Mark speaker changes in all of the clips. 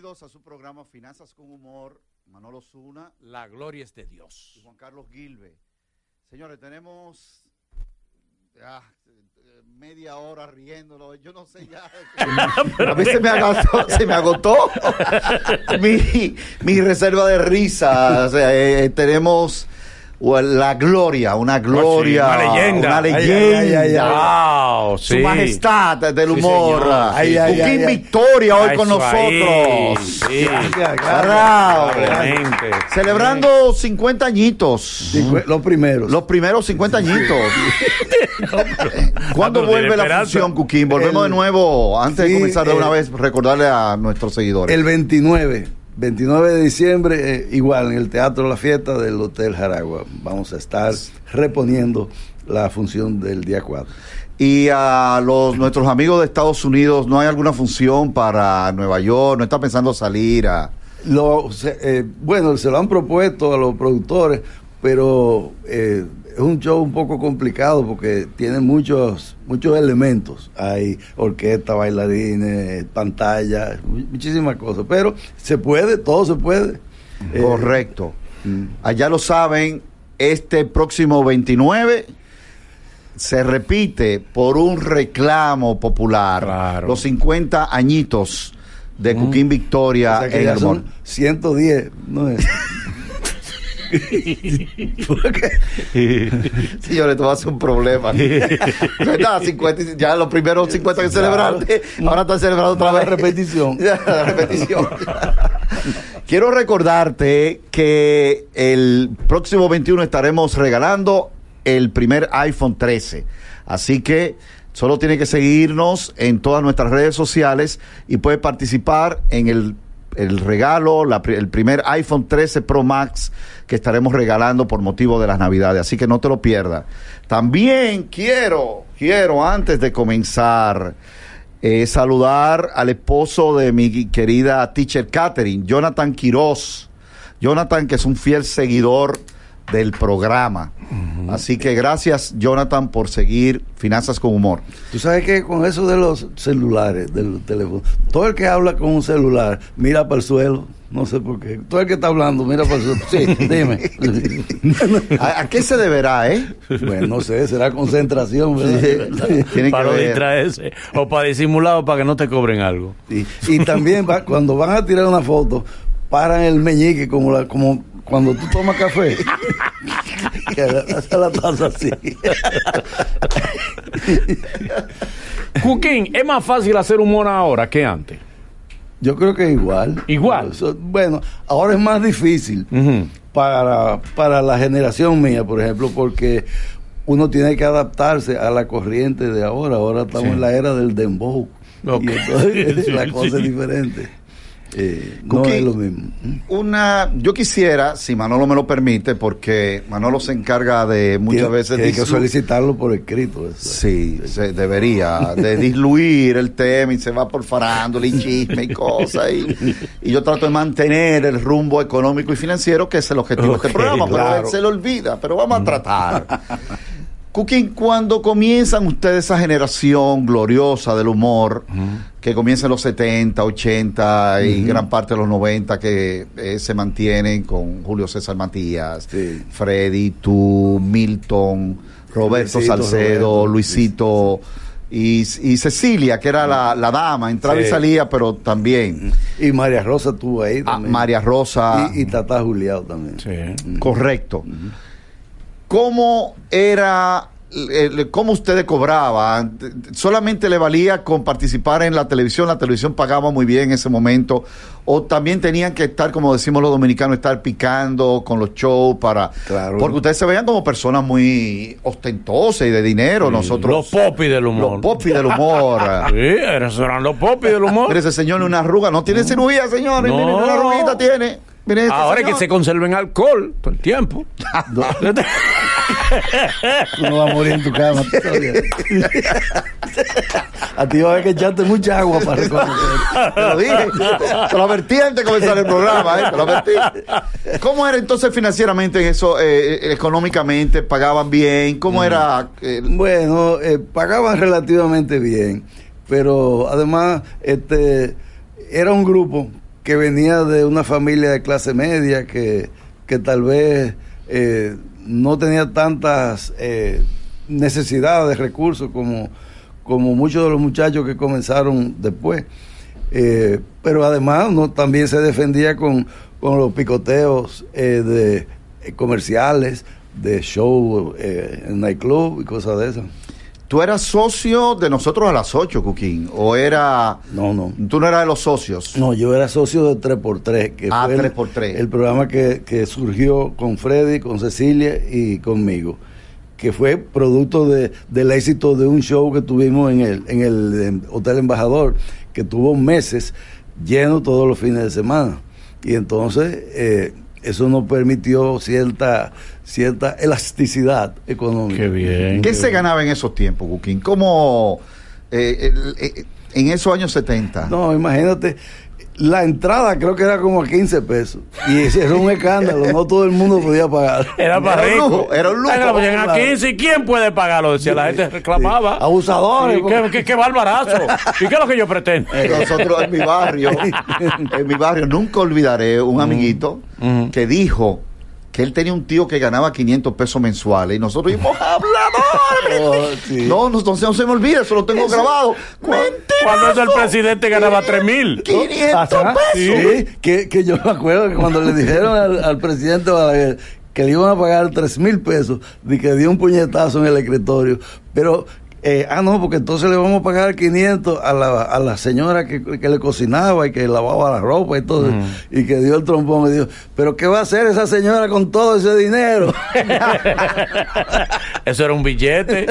Speaker 1: bienvenidos a su programa Finanzas con Humor. Manolo Zuna.
Speaker 2: La gloria es de Dios.
Speaker 1: Y Juan Carlos Gilbe. Señores, tenemos ya, media hora riéndolo. Yo no sé ya. a mí se me agotó, se me agotó mi, mi reserva de risa. O sea, eh, tenemos la gloria, una gloria,
Speaker 2: una leyenda,
Speaker 1: una leyenda,
Speaker 2: wow,
Speaker 1: su
Speaker 2: sí.
Speaker 1: majestad del humor,
Speaker 2: Sí,
Speaker 1: Joaquín Victoria hoy con nosotros, celebrando 50 añitos,
Speaker 3: Cincu- Los primeros.
Speaker 1: los primeros 50 añitos. ¿Cuándo
Speaker 2: Ah,
Speaker 1: vuelve la función, Cuquín? Volvemos
Speaker 3: El-
Speaker 1: de nuevo, antes de comenzar de una
Speaker 3: eh,
Speaker 1: vez, recordarle a nuestros seguidores.
Speaker 3: El 29, 29 de diciembre, eh, igual en el Teatro La Fiesta del Hotel Jaragua. Vamos a estar reponiendo la función del día 4.
Speaker 1: Y a los nuestros amigos de Estados Unidos, ¿no hay alguna función para Nueva York? ¿No está pensando salir a...?
Speaker 3: Lo, eh, bueno, se lo han propuesto a los productores, pero eh, es un show un poco complicado porque tiene muchos muchos elementos. Hay orquesta, bailarines, pantalla, mu- muchísimas cosas. Pero se puede, todo se puede. Eh,
Speaker 1: Correcto.
Speaker 3: mm.
Speaker 1: Allá lo saben, este próximo 29 se repite por un reclamo popular.
Speaker 2: Claro.
Speaker 1: Los 50 añitos de Cuquín Victoria
Speaker 3: O sea que
Speaker 1: en
Speaker 3: ya
Speaker 1: el
Speaker 3: son
Speaker 1: humor.
Speaker 3: 110, ¿no es?
Speaker 1: Señores, esto va a ser un problema. ¿Verdad? 50 y- ya los primeros 50 que celebraste, ahora están celebrando otra
Speaker 3: La
Speaker 1: vez.
Speaker 3: repetición.
Speaker 1: La repetición. Quiero recordarte que el próximo 21 estaremos regalando el primer iPhone 13. Así que solo tiene que seguirnos en todas nuestras redes sociales y puede participar en el, el regalo, el primer iPhone 13 Pro Max que estaremos regalando por motivo de las Navidades. Así que no te lo pierdas. También quiero, quiero antes de comenzar eh, saludar al esposo de mi querida teacher Catherine, Jonathan Quiroz. Jonathan, que es un fiel seguidor del programa. Así que gracias, Jonathan, por seguir Finanzas con Humor.
Speaker 3: Tú sabes que con eso de los celulares, del teléfono, todo el que habla con un celular mira para el suelo, no sé por qué. Todo el que está hablando mira para el suelo. Sí, dime.
Speaker 1: ¿A, a qué se deberá, eh?
Speaker 3: bueno, no sé, será concentración, ¿verdad?
Speaker 1: Tiene
Speaker 2: para
Speaker 1: que
Speaker 2: distraerse o para disimular o para que no te cobren algo.
Speaker 3: Sí. Y también va- cuando van a tirar una foto, paran el meñique como la, como cuando tú tomas café. que hace la taza así.
Speaker 2: Cuquín, es más fácil hacer humor ahora que antes.
Speaker 3: Yo creo que igual.
Speaker 2: Igual.
Speaker 3: Eso- bueno, ahora es más difícil para, para la generación mía, por ejemplo, porque uno tiene que adaptarse a la corriente de ahora. Ahora estamos
Speaker 2: Sí.
Speaker 3: en la era del dembow.
Speaker 2: Ok.
Speaker 3: Y entonces la cosa
Speaker 2: sí.
Speaker 3: es diferente. Eh, no es lo mismo.
Speaker 1: Una, yo quisiera, si Manolo me lo permite, porque Manolo se encarga de muchas veces
Speaker 3: hay que solicitarlo por escrito. eso.
Speaker 1: Sí, se debería de disluir el tema y se va por farándula y chisme y cosas. Y, y yo trato de mantener el rumbo económico y financiero, que es el objetivo de
Speaker 2: Ok,
Speaker 1: este programa, pero
Speaker 2: claro.
Speaker 1: él se le olvida. Pero vamos a tratar. Cooking, cuando comienzan ustedes esa generación gloriosa del humor, que comienza en los 70, 80 y gran parte de los 90, que eh, se mantienen con Julio César Matías,
Speaker 3: Sí.
Speaker 1: Freddy, tú, Milton, Roberto
Speaker 3: Luisito,
Speaker 1: Salcedo,
Speaker 3: Roberto,
Speaker 1: Luisito y, y Cecilia, que era la, la dama, entraba y salía, pero también
Speaker 3: Y María Rosa estuvo ahí
Speaker 1: ah,
Speaker 3: también.
Speaker 1: María Rosa.
Speaker 3: Y, y Tata Juliado también.
Speaker 2: Sí.
Speaker 1: Correcto. ¿Cómo era, eh, cómo ustedes cobraban? ¿Solamente le valía con participar en la televisión? ¿La televisión pagaba muy bien en ese momento? ¿O también tenían que estar, como decimos los dominicanos, estar picando con los shows para...
Speaker 3: Claro.
Speaker 1: Porque ustedes se veían como personas muy ostentosas y de dinero. Nosotros...
Speaker 2: Los popis del humor.
Speaker 1: Los popis del humor.
Speaker 2: Sí, esos eran los popis del humor.
Speaker 1: Mire, ese señor una arruga. No tiene cirugía, señores.
Speaker 2: No.
Speaker 1: Una arruguita tiene. Mire,
Speaker 2: Ahora es que
Speaker 1: señor.
Speaker 2: se conserven alcohol todo el tiempo.
Speaker 3: Tú no vas a morir en tu cama. a ti va a haber que echarte mucha agua para reconocer.
Speaker 1: Te lo dije. Te lo advertí antes de comenzar el programa, ¿eh? Te lo advertí. ¿Cómo era entonces financieramente eso, eh, eh, económicamente? ¿Pagaban bien? ¿Cómo era? eh,
Speaker 3: Bueno, eh, pagaban relativamente bien, pero además este era un grupo que venía de una familia de clase media que, que tal vez eh, no tenía tantas eh, necesidades de recursos como, como muchos de los muchachos que comenzaron después. Eh, pero además no, también se defendía con, con los picoteos eh, de comerciales, de show en nightclub y cosas de esas.
Speaker 1: ¿Tú eras socio de nosotros a las 8, Cuquín? ¿O era.?
Speaker 3: No, no.
Speaker 1: ¿Tú no eras de los socios?
Speaker 3: No, yo era socio de 3x3, que
Speaker 1: Ah,
Speaker 3: fue el-
Speaker 1: 3x3.
Speaker 3: El, programa que, que surgió con Freddy, con Cecilia y conmigo, que fue producto de, del éxito de un show que tuvimos en el, en el Hotel Embajador, que tuvo meses lleno todos los fines de semana. Y entonces eh, eso nos permitió cierta, cierta elasticidad económica.
Speaker 2: Qué bien.
Speaker 1: ¿Qué se ganaba en esos tiempos, Cuquín? ¿Cómo. eh, el- eh, en esos años 70?
Speaker 3: No, imagínate, la entrada creo que era como a 15 pesos. Y ese era un escándalo, no todo el mundo podía pagar.
Speaker 2: Era para
Speaker 1: Era un
Speaker 2: rico.
Speaker 1: lujo, era un lujo.
Speaker 2: Ay, lo ponían a
Speaker 3: Claro.
Speaker 2: 15 y ¿quién puede pagarlo? Decía la gente reclamaba.
Speaker 3: Sí. Abusadores,
Speaker 2: Sí,
Speaker 3: porque-
Speaker 2: qué, qué, qué barbarazo. ¿Y qué es lo que yo pretendo?
Speaker 1: Nosotros en mi barrio, en mi barrio, nunca olvidaré un amiguito que dijo que él tenía un tío que ganaba 500 pesos mensuales y nosotros dijimos, hablador.
Speaker 3: Oh, sí.
Speaker 1: No, no, entonces no se me olvida, eso lo tengo grabado.
Speaker 2: Cuando
Speaker 1: Mentira.
Speaker 2: el presidente ganaba 3 mil.
Speaker 1: 500
Speaker 3: Ajá,
Speaker 1: pesos.
Speaker 3: Sí, que, que yo me acuerdo que cuando le dijeron al, al presidente Balaguer que le iban a pagar 3 mil pesos, de que dio un puñetazo en el escritorio. Pero, eh, ah, no, porque entonces le vamos a pagar 500 a la, a la señora que, que le cocinaba y que lavaba la ropa y todo, y que dio el trompón y dijo, pero ¿qué va a hacer esa señora con todo ese dinero?
Speaker 2: Eso era un billete.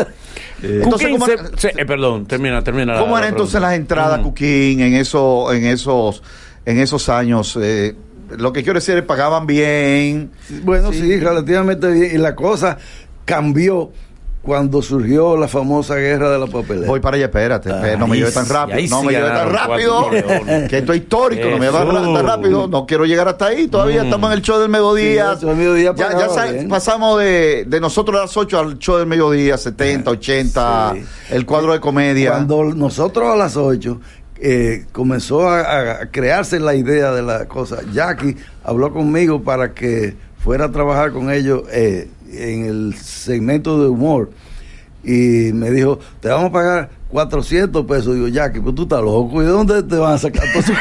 Speaker 1: Entonces, ¿cómo-
Speaker 2: se- se- eh, perdón, termina, termina.
Speaker 1: ¿Cómo
Speaker 2: la
Speaker 1: eran entonces las entradas, Cuquín, en, eso, en, esos, en esos años? Eh, lo que quiero decir es pagaban bien.
Speaker 3: Bueno, sí. relativamente bien. Y la cosa cambió cuando surgió la famosa guerra de la papelera.
Speaker 1: Voy para allá, espérate, espérate, no me lleve tan rápido, no
Speaker 2: sí
Speaker 1: me lleve tan rápido, que esto es histórico, no me lleve tan rápido, no quiero llegar hasta ahí, todavía estamos en el show del mediodía,
Speaker 3: Sí, el show del mediodía
Speaker 1: ya, ya
Speaker 3: pagaba
Speaker 1: sa-
Speaker 3: bien.
Speaker 1: pasamos de, de nosotros a las 8 al show del mediodía, 70, 80,
Speaker 3: Sí.
Speaker 1: el cuadro de comedia.
Speaker 3: Cuando nosotros a las 8 eh, comenzó a, a crearse la idea de la cosa, Jackie habló conmigo para que fuera a trabajar con ellos eh, en el segmento de humor. Y me dijo, te vamos a pagar 400 pesos. Digo, Jackie, pues tú estás loco. ¿Y de dónde te van a sacar todos esos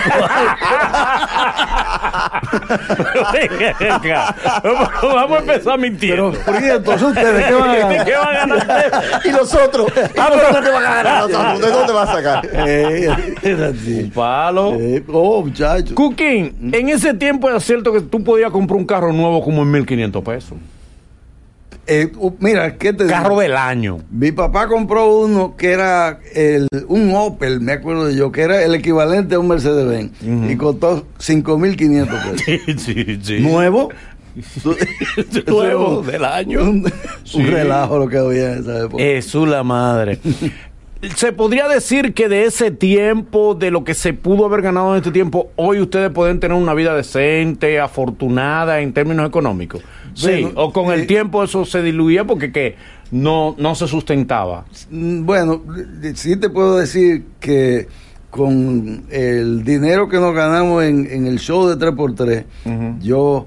Speaker 2: Venga, Vamos a empezar mintiendo.
Speaker 3: Pero, ¿por qué entonces ustedes qué van a
Speaker 2: ¿De
Speaker 3: ganar?
Speaker 2: qué van a ganar?
Speaker 1: y nosotros, ah, pero ¿dónde van a ganar nosotros? ¿De dónde va a sacar?
Speaker 3: Eh.
Speaker 2: Un palo.
Speaker 3: Eh, oh, muchachos.
Speaker 2: Cuquín, en ese tiempo era cierto que tú podías comprar un carro nuevo como en 1500 pesos.
Speaker 3: Eh, uh, mira, ¿qué te digo?
Speaker 2: Carro del año.
Speaker 3: Mi papá compró uno que era el, un Opel, me acuerdo de yo, que era el equivalente a un Mercedes-Benz. Y costó 5.500 pesos.
Speaker 2: Sí, sí, sí.
Speaker 3: ¿Nuevo?
Speaker 2: Nuevo del año.
Speaker 3: Un, un relajo lo que había en esa época.
Speaker 2: Jesús la madre. Se podría decir que de ese tiempo, de lo que se pudo haber ganado en este tiempo, hoy ustedes pueden tener una vida decente, afortunada en términos económicos. Sí,
Speaker 3: Bueno,
Speaker 2: o con el
Speaker 3: eh,
Speaker 2: tiempo eso se diluía porque que no, no se sustentaba.
Speaker 3: Mm, Bueno, sí te puedo decir que con el dinero que nos ganamos en, en el show de 3x3, yo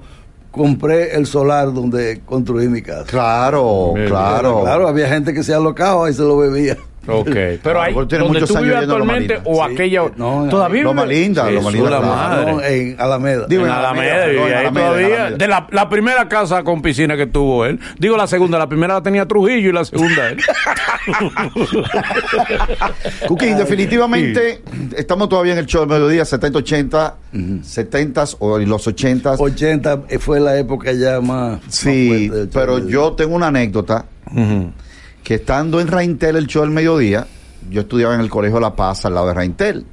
Speaker 3: compré el solar donde construí mi casa.
Speaker 1: Claro,
Speaker 2: Bien,
Speaker 1: claro.
Speaker 3: Claro, había gente que se alocaba y se lo bebía.
Speaker 2: Ok, pero
Speaker 1: tiene
Speaker 2: donde
Speaker 1: muchos
Speaker 2: tú
Speaker 1: años
Speaker 2: vives
Speaker 1: Loma
Speaker 2: actualmente o
Speaker 3: Sí,
Speaker 2: aquella...
Speaker 3: no,
Speaker 2: todavía
Speaker 1: Loma
Speaker 2: vive-
Speaker 1: Linda, Loma
Speaker 2: Jesús
Speaker 1: Linda,
Speaker 2: la madre.
Speaker 3: No, en Alameda.
Speaker 1: Digo,
Speaker 2: en
Speaker 1: en
Speaker 2: Alameda,
Speaker 1: Alameda,
Speaker 2: vivía
Speaker 1: en
Speaker 2: ahí
Speaker 1: Alameda, en
Speaker 2: todavía.
Speaker 1: Alameda.
Speaker 2: De la, la primera casa con piscina que tuvo él. Digo la segunda, la primera la tenía Trujillo y la segunda él.
Speaker 1: Cuquín, definitivamente estamos todavía en el show del mediodía, 70, 80, 70 o en los 80.
Speaker 3: 80 fue la época ya más.
Speaker 1: Sí,
Speaker 3: más fuerte del
Speaker 1: pero yo tengo una anécdota que estando en Raintel el show del mediodía, yo estudiaba en el colegio La Paz al lado de Raintel.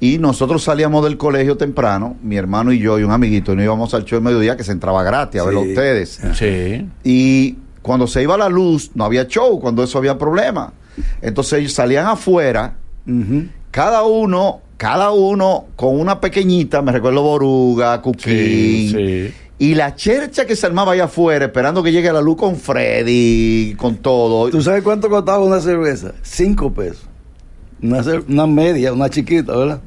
Speaker 1: Y nosotros salíamos del colegio temprano, mi hermano y yo y un amiguito, y nos íbamos al show del mediodía que se entraba gratis a verlo a
Speaker 3: Sí.
Speaker 1: ustedes.
Speaker 2: Sí.
Speaker 1: Y cuando se iba la luz, no había show, cuando eso había problema. Entonces ellos salían afuera, cada uno, cada uno con una pequeñita, me recuerdo Boruga, Cuquín.
Speaker 2: Sí, sí.
Speaker 1: Y la chercha que se armaba allá afuera, esperando que llegue la luz con Freddy, con todo.
Speaker 3: ¿Tú sabes cuánto costaba una cerveza? Cinco pesos. Una, una media, una chiquita, ¿verdad?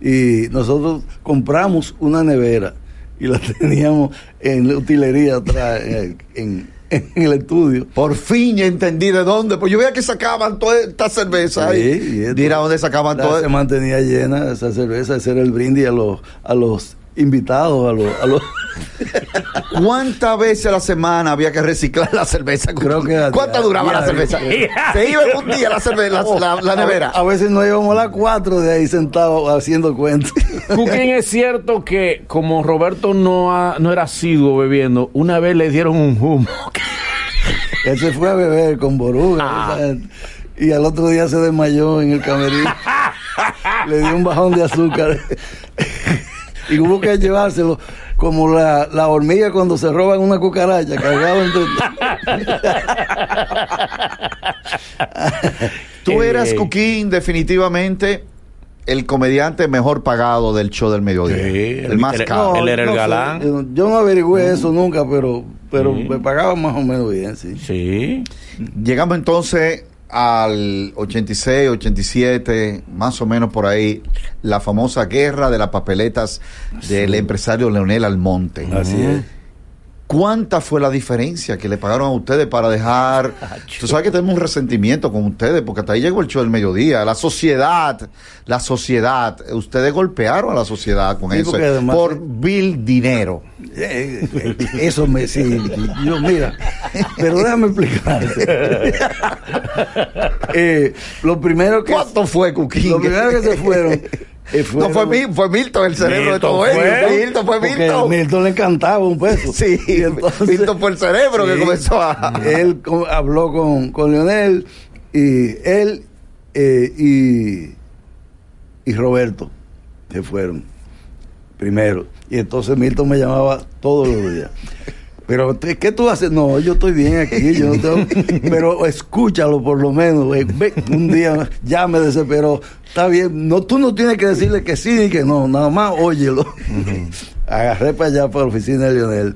Speaker 3: Y nosotros compramos una nevera y la teníamos en la utilería atrás, en, en- en el estudio.
Speaker 1: Por fin entendí de dónde. Pues yo veía que sacaban toda esta cerveza.
Speaker 3: Sí,
Speaker 1: y
Speaker 3: y esto-
Speaker 1: Mira dónde sacaban todo.
Speaker 3: Se mantenía llena esa cerveza, ese era el brindis a los, a los invitados, a los, a los
Speaker 1: ¿Cuántas veces a la semana había que reciclar la cerveza?
Speaker 3: Creo que a
Speaker 1: ¿Cuánta
Speaker 3: diario,
Speaker 1: duraba la cerveza? Se iba en un día la, cerveza, la, la- la nevera.
Speaker 3: A, veces nos íbamos a las cuatro de ahí sentados haciendo cuentos.
Speaker 2: Cooking es cierto que como Roberto no, ha- no era asiduo bebiendo, una vez le dieron un humo.
Speaker 3: Él se fue a beber con Boruga.
Speaker 2: Ah.
Speaker 3: Y al otro día se desmayó en el camerino. Le dio un bajón de azúcar. Y hubo que llevárselo como la, la hormiga cuando se roban una cucaracha, cargado entre.
Speaker 1: Tú
Speaker 2: Eh,
Speaker 1: eras, Cuquín, definitivamente el comediante mejor pagado del show del mediodía.
Speaker 2: Sí,
Speaker 1: el más caro.
Speaker 2: él era el galán.
Speaker 3: yo- yo no averigüé eso nunca, pero, pero
Speaker 2: Sí.
Speaker 3: me pagaban más o menos bien, sí.
Speaker 2: Sí.
Speaker 1: Llegamos entonces al 86, 87, más o menos por ahí, la famosa guerra de las papeletas del empresario Leonel Almonte.
Speaker 3: Así es.
Speaker 1: ¿Cuánta fue la diferencia que le pagaron a ustedes para dejar? Tú sabes que tenemos un resentimiento con ustedes, porque hasta ahí llegó el show del mediodía. La sociedad, la sociedad, ustedes golpearon a la sociedad con
Speaker 3: Sí,
Speaker 1: eso, por vil dinero.
Speaker 3: Eh, eh, Eso me sí, yo mira, pero déjame explicarte. Eh, lo primero que
Speaker 1: ¿Cuánto fue, Cuquín?
Speaker 3: lo primero que se fueron,
Speaker 1: No fue, Mil- fue Milton el cerebro de todo
Speaker 2: fue.
Speaker 1: Milton fue Milton.
Speaker 3: Milton le encantaba un peso.
Speaker 1: Sí,
Speaker 3: Y entonces-
Speaker 1: Milton fue el cerebro que comenzó a...
Speaker 3: Él habló con, con Leonel y él eh, y, y Roberto se fueron primero. Y entonces Milton me llamaba todos los días. Pero, ¿te- ¿qué tú haces? No, yo estoy bien aquí, yo no tengo... Pero escúchalo por lo menos. güey. Ve, un día ya me desesperó. Está bien, no, tú no tienes que decirle que sí ni que no, nada más óyelo. Agarré para allá, para la oficina de Leonel.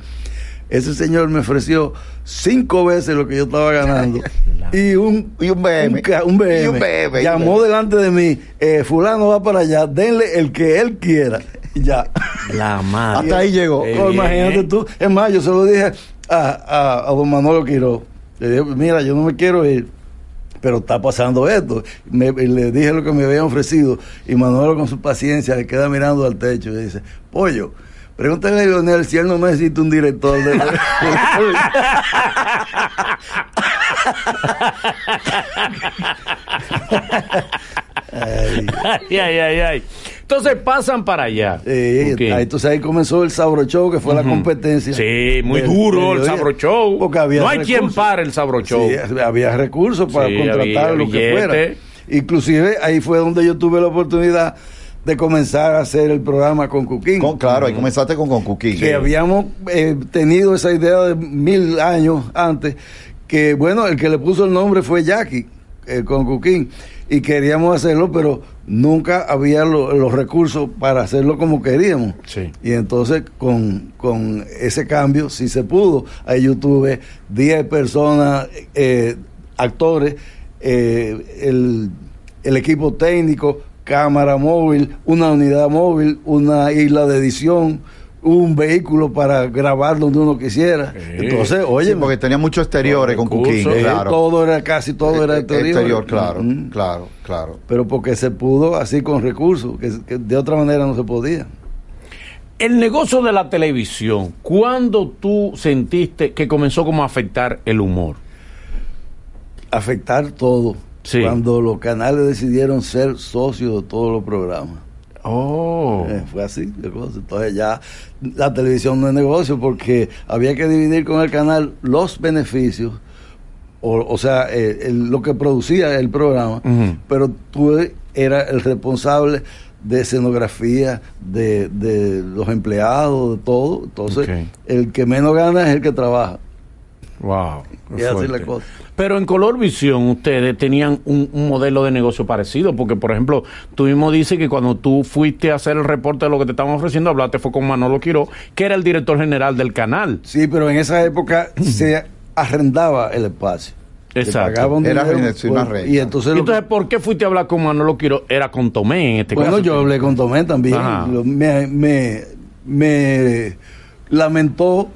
Speaker 3: Ese señor me ofreció cinco veces lo que yo estaba ganando. y un,
Speaker 1: Y un BM.
Speaker 3: Un BM.
Speaker 1: Y un BM.
Speaker 3: Llamó delante de mí, eh, fulano va para allá, denle el que él quiera. Ya.
Speaker 2: La madre.
Speaker 1: Hasta ahí llegó.
Speaker 2: Eh,
Speaker 3: Oh, imagínate tú. Es más, yo se lo dije a, a, a don Manolo Quiro. Le dije, mira, yo no me quiero ir, pero está pasando esto. Me- le dije lo que me habían ofrecido. Y Manolo, con su paciencia, le queda mirando al techo y dice, pollo. Pregúntale a Lionel si él no necesita un director de... Ay,
Speaker 2: ay, ay, ay. Entonces pasan para allá.
Speaker 3: Ahí, entonces ahí comenzó el Sabro Show, que fue la competencia.
Speaker 2: Sí, muy
Speaker 3: del
Speaker 2: duro el. Sabro Show.
Speaker 3: Porque había
Speaker 2: no hay quien pare el Sabro Show.
Speaker 3: Sí, había recursos para
Speaker 2: Sí,
Speaker 3: contratar
Speaker 2: había
Speaker 3: lo que fuera. Inclusive ahí fue donde yo tuve la oportunidad de comenzar a hacer el programa con Cuquín.
Speaker 1: Con- claro, ahí comenzaste con, con Cuquín.
Speaker 3: que habíamos eh, tenido esa idea de mil años antes, que bueno, el que le puso el nombre fue Jackie, eh, con Cuquín, y queríamos hacerlo, pero nunca había lo- los recursos para hacerlo como queríamos.
Speaker 2: Sí.
Speaker 3: Y entonces con, con ese cambio sí se pudo. Ahí yo tuve 10 personas, eh, actores, eh, el, el equipo técnico, cámara móvil, una unidad móvil, una isla de edición, un vehículo para grabar donde uno quisiera.
Speaker 2: Sí.
Speaker 3: Entonces, oye,
Speaker 1: Sí, porque tenía muchos exteriores con Cuquín,
Speaker 2: eh,
Speaker 1: claro.
Speaker 3: todo era, casi todo era
Speaker 1: Eh,
Speaker 3: exterior.
Speaker 1: exterior, claro,
Speaker 3: Mm.
Speaker 1: claro, claro.
Speaker 3: Pero porque se pudo así con recursos, que, que de otra manera no se podía.
Speaker 2: El negocio de la televisión, ¿cuándo tú sentiste que comenzó como a afectar el humor?
Speaker 3: afectar todo.
Speaker 2: Sí.
Speaker 3: Cuando los canales decidieron ser socios de todos los programas.
Speaker 2: Oh.
Speaker 3: Eh, fue así de cosas. Entonces ya la televisión no es negocio porque había que dividir con el canal los beneficios, o, o sea, eh, el- lo que producía el programa, pero tú eras el responsable de escenografía, de, de los empleados, de todo. Entonces, el que menos gana es el que trabaja.
Speaker 2: Wow.
Speaker 3: Y así
Speaker 2: fuerte.
Speaker 3: la cosa.
Speaker 2: Pero en Color Visión ustedes tenían un, un modelo de negocio parecido, porque por ejemplo, tú mismo dices que cuando tú fuiste a hacer el reporte de lo que te estaban ofreciendo, hablaste fue con Manolo Quiró, que era el director general del canal.
Speaker 3: Sí, pero en esa época se arrendaba el espacio.
Speaker 2: Exacto.
Speaker 3: pagaba un
Speaker 1: Era
Speaker 3: dinero
Speaker 1: una
Speaker 3: y entonces,
Speaker 2: Y
Speaker 3: lo-
Speaker 2: entonces, ¿por qué fuiste a hablar con Manolo Quiro? Era con Tomé en este
Speaker 3: bueno,
Speaker 2: caso.
Speaker 3: yo hablé con Tomé también. Lo- me, me, me lamentó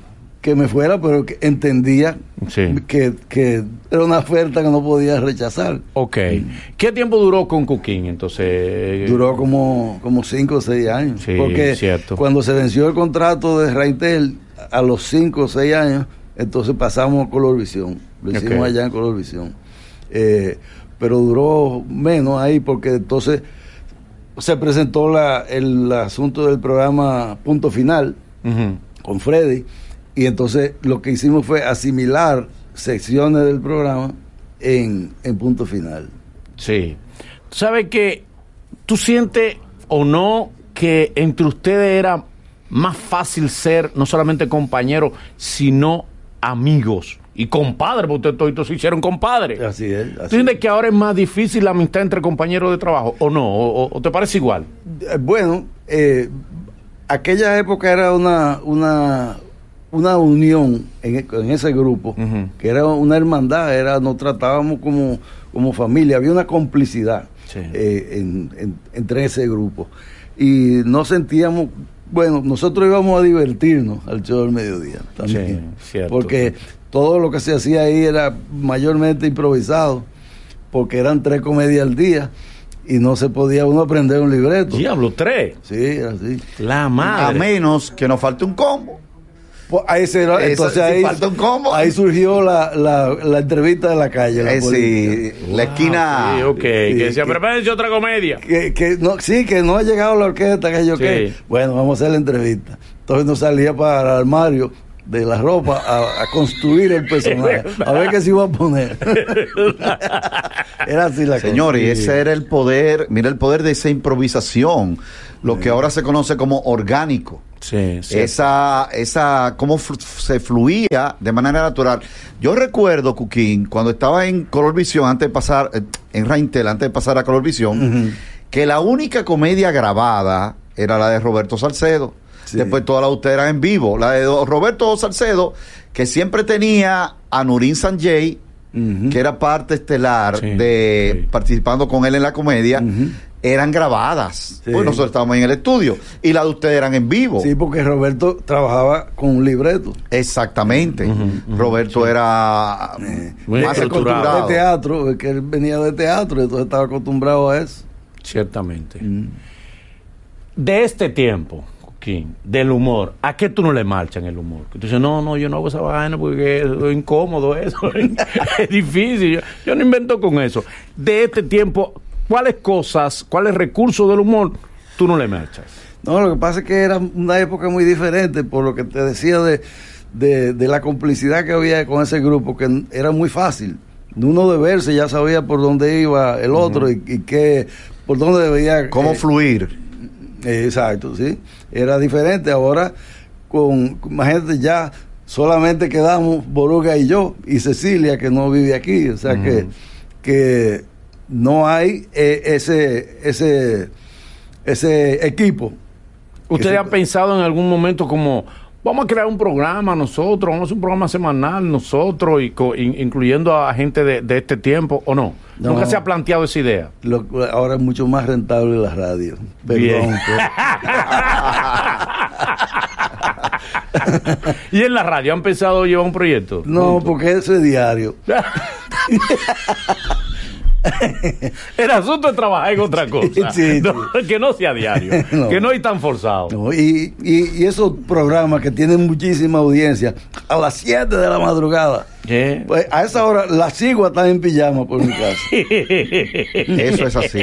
Speaker 3: que me fuera, pero que entendía
Speaker 2: Sí.
Speaker 3: que, que era una oferta que no podía rechazar.
Speaker 2: Ok. ¿Qué tiempo duró con Cuquín? Entonces.
Speaker 3: Duró como, como cinco o seis años.
Speaker 2: Sí,
Speaker 3: porque
Speaker 2: cierto.
Speaker 3: cuando se venció el contrato de Raintel, a los cinco o seis años, entonces pasamos a Colorvisión. Lo hicimos allá en Colorvisión. Eh, pero duró menos ahí porque entonces se presentó la, el asunto del programa Punto Final con Freddy y entonces lo que hicimos fue asimilar secciones del programa en, en Punto Final.
Speaker 2: Sí. ¿Tú sabes que tú sientes o no que entre ustedes era más fácil ser no solamente compañeros, sino amigos y compadres? Porque ustedes todos se hicieron compadres.
Speaker 3: Así es.
Speaker 2: ¿Tú sientes que ahora es más difícil la amistad entre compañeros de trabajo o no? ¿O, o- o te parece igual?
Speaker 3: Eh, Bueno, eh, aquella época era una, una, una unión en, e- en ese grupo, que era una hermandad, era, nos tratábamos como, como familia, había una complicidad
Speaker 2: Sí.
Speaker 3: eh, en- en- entre ese grupo. Y no sentíamos, bueno, nosotros íbamos a divertirnos al show del mediodía también,
Speaker 2: Sí,
Speaker 3: porque todo lo que se hacía ahí era mayormente improvisado, porque eran tres comedias al día. Y no se podía uno aprender un libreto.
Speaker 2: Diablo, tres.
Speaker 3: Sí, así.
Speaker 2: La
Speaker 1: A
Speaker 2: madre.
Speaker 1: menos que nos falte un combo.
Speaker 3: Pues se, entonces
Speaker 1: si
Speaker 3: ahí,
Speaker 1: falta un combo.
Speaker 3: ahí surgió la, la, la entrevista de la calle. la
Speaker 1: Eh, sí, la esquina.
Speaker 2: Sí, ok. que
Speaker 3: Sí,
Speaker 2: decía,
Speaker 3: que-
Speaker 2: prepárense otra comedia.
Speaker 3: Que, que no, sí, que no ha llegado la orquesta, que yo
Speaker 2: Sí.
Speaker 3: qué. Bueno, vamos a hacer la entrevista. Entonces nos salía para el armario de la ropa a, a construir el personaje. A ver qué se iba a poner. Era así la cosa.
Speaker 1: Señores, ese era el poder, mira el poder de esa improvisación, lo que ahora se conoce como orgánico.
Speaker 2: Sí, sí.
Speaker 1: Esa, esa, cómo se fluía de manera natural. Yo recuerdo, Cuquín, cuando estaba en Color Visión, antes de pasar, eh, en Raintel, antes de pasar a Color Visión, que la única comedia grabada era la de Roberto Salcedo.
Speaker 3: Sí.
Speaker 1: Después todas las de ustedes eran en vivo. La de Roberto Salcedo, que siempre tenía a Nurín Sanjay, que era parte estelar de participando con él en la comedia,
Speaker 3: Ujú.
Speaker 1: Eran grabadas.
Speaker 3: Sí.
Speaker 1: Pues nosotros estábamos en el estudio y las de ustedes eran en vivo.
Speaker 3: Sí, porque Roberto trabajaba con un libreto.
Speaker 1: Exactamente.
Speaker 2: Ujú, ujú,
Speaker 1: Roberto era
Speaker 2: Muy
Speaker 1: más
Speaker 2: estructurado.
Speaker 1: acostumbrado.
Speaker 3: De teatro, es que él venía de teatro, entonces estaba acostumbrado a eso.
Speaker 2: Ciertamente. De este tiempo, Joaquín, del humor, ¿a qué tú no le marchas en el humor? Que tú dices, no, no, yo no hago esa vaina porque es incómodo eso, es difícil, yo, yo no invento con eso. De este tiempo, ¿cuáles cosas, cuáles recursos del humor tú no le marchas?
Speaker 3: No, lo que pasa es que era una época muy diferente, por lo que te decía de, de, de la complicidad que había con ese grupo, que era muy fácil. Uno de verse ya sabía por dónde iba el otro y, y qué, por dónde debía...
Speaker 1: Cómo
Speaker 3: eh,
Speaker 1: fluir.
Speaker 3: eh, exacto, sí. Era diferente. Ahora, con, imagínate, ya solamente quedamos Boruga y yo, y Cecilia, que no vive aquí. O sea que, que no hay eh, ese, ese, ese equipo.
Speaker 2: ¿Ustedes han pensado en algún momento como, vamos a crear un programa nosotros, vamos a hacer un programa semanal nosotros, y co- incluyendo a gente de, de este tiempo, o no?
Speaker 3: No.
Speaker 2: Nunca se ha planteado esa idea.
Speaker 3: Lo- ahora es mucho más rentable la radio.
Speaker 2: Bien.
Speaker 3: Perdón. pues.
Speaker 2: ¿Y en la radio han pensado llevar un proyecto?
Speaker 3: No, porque eso es diario.
Speaker 2: El asunto es trabajar en otra cosa.
Speaker 3: Sí, sí.
Speaker 2: No, que no sea diario,
Speaker 3: No.
Speaker 2: que no es tan forzado.
Speaker 3: No, y, y- y esos programas que tienen muchísima audiencia, a las 7 de la madrugada,
Speaker 2: ¿Qué?
Speaker 3: pues a esa hora la sigo hasta en pijama por mi casa.
Speaker 1: Eso es así.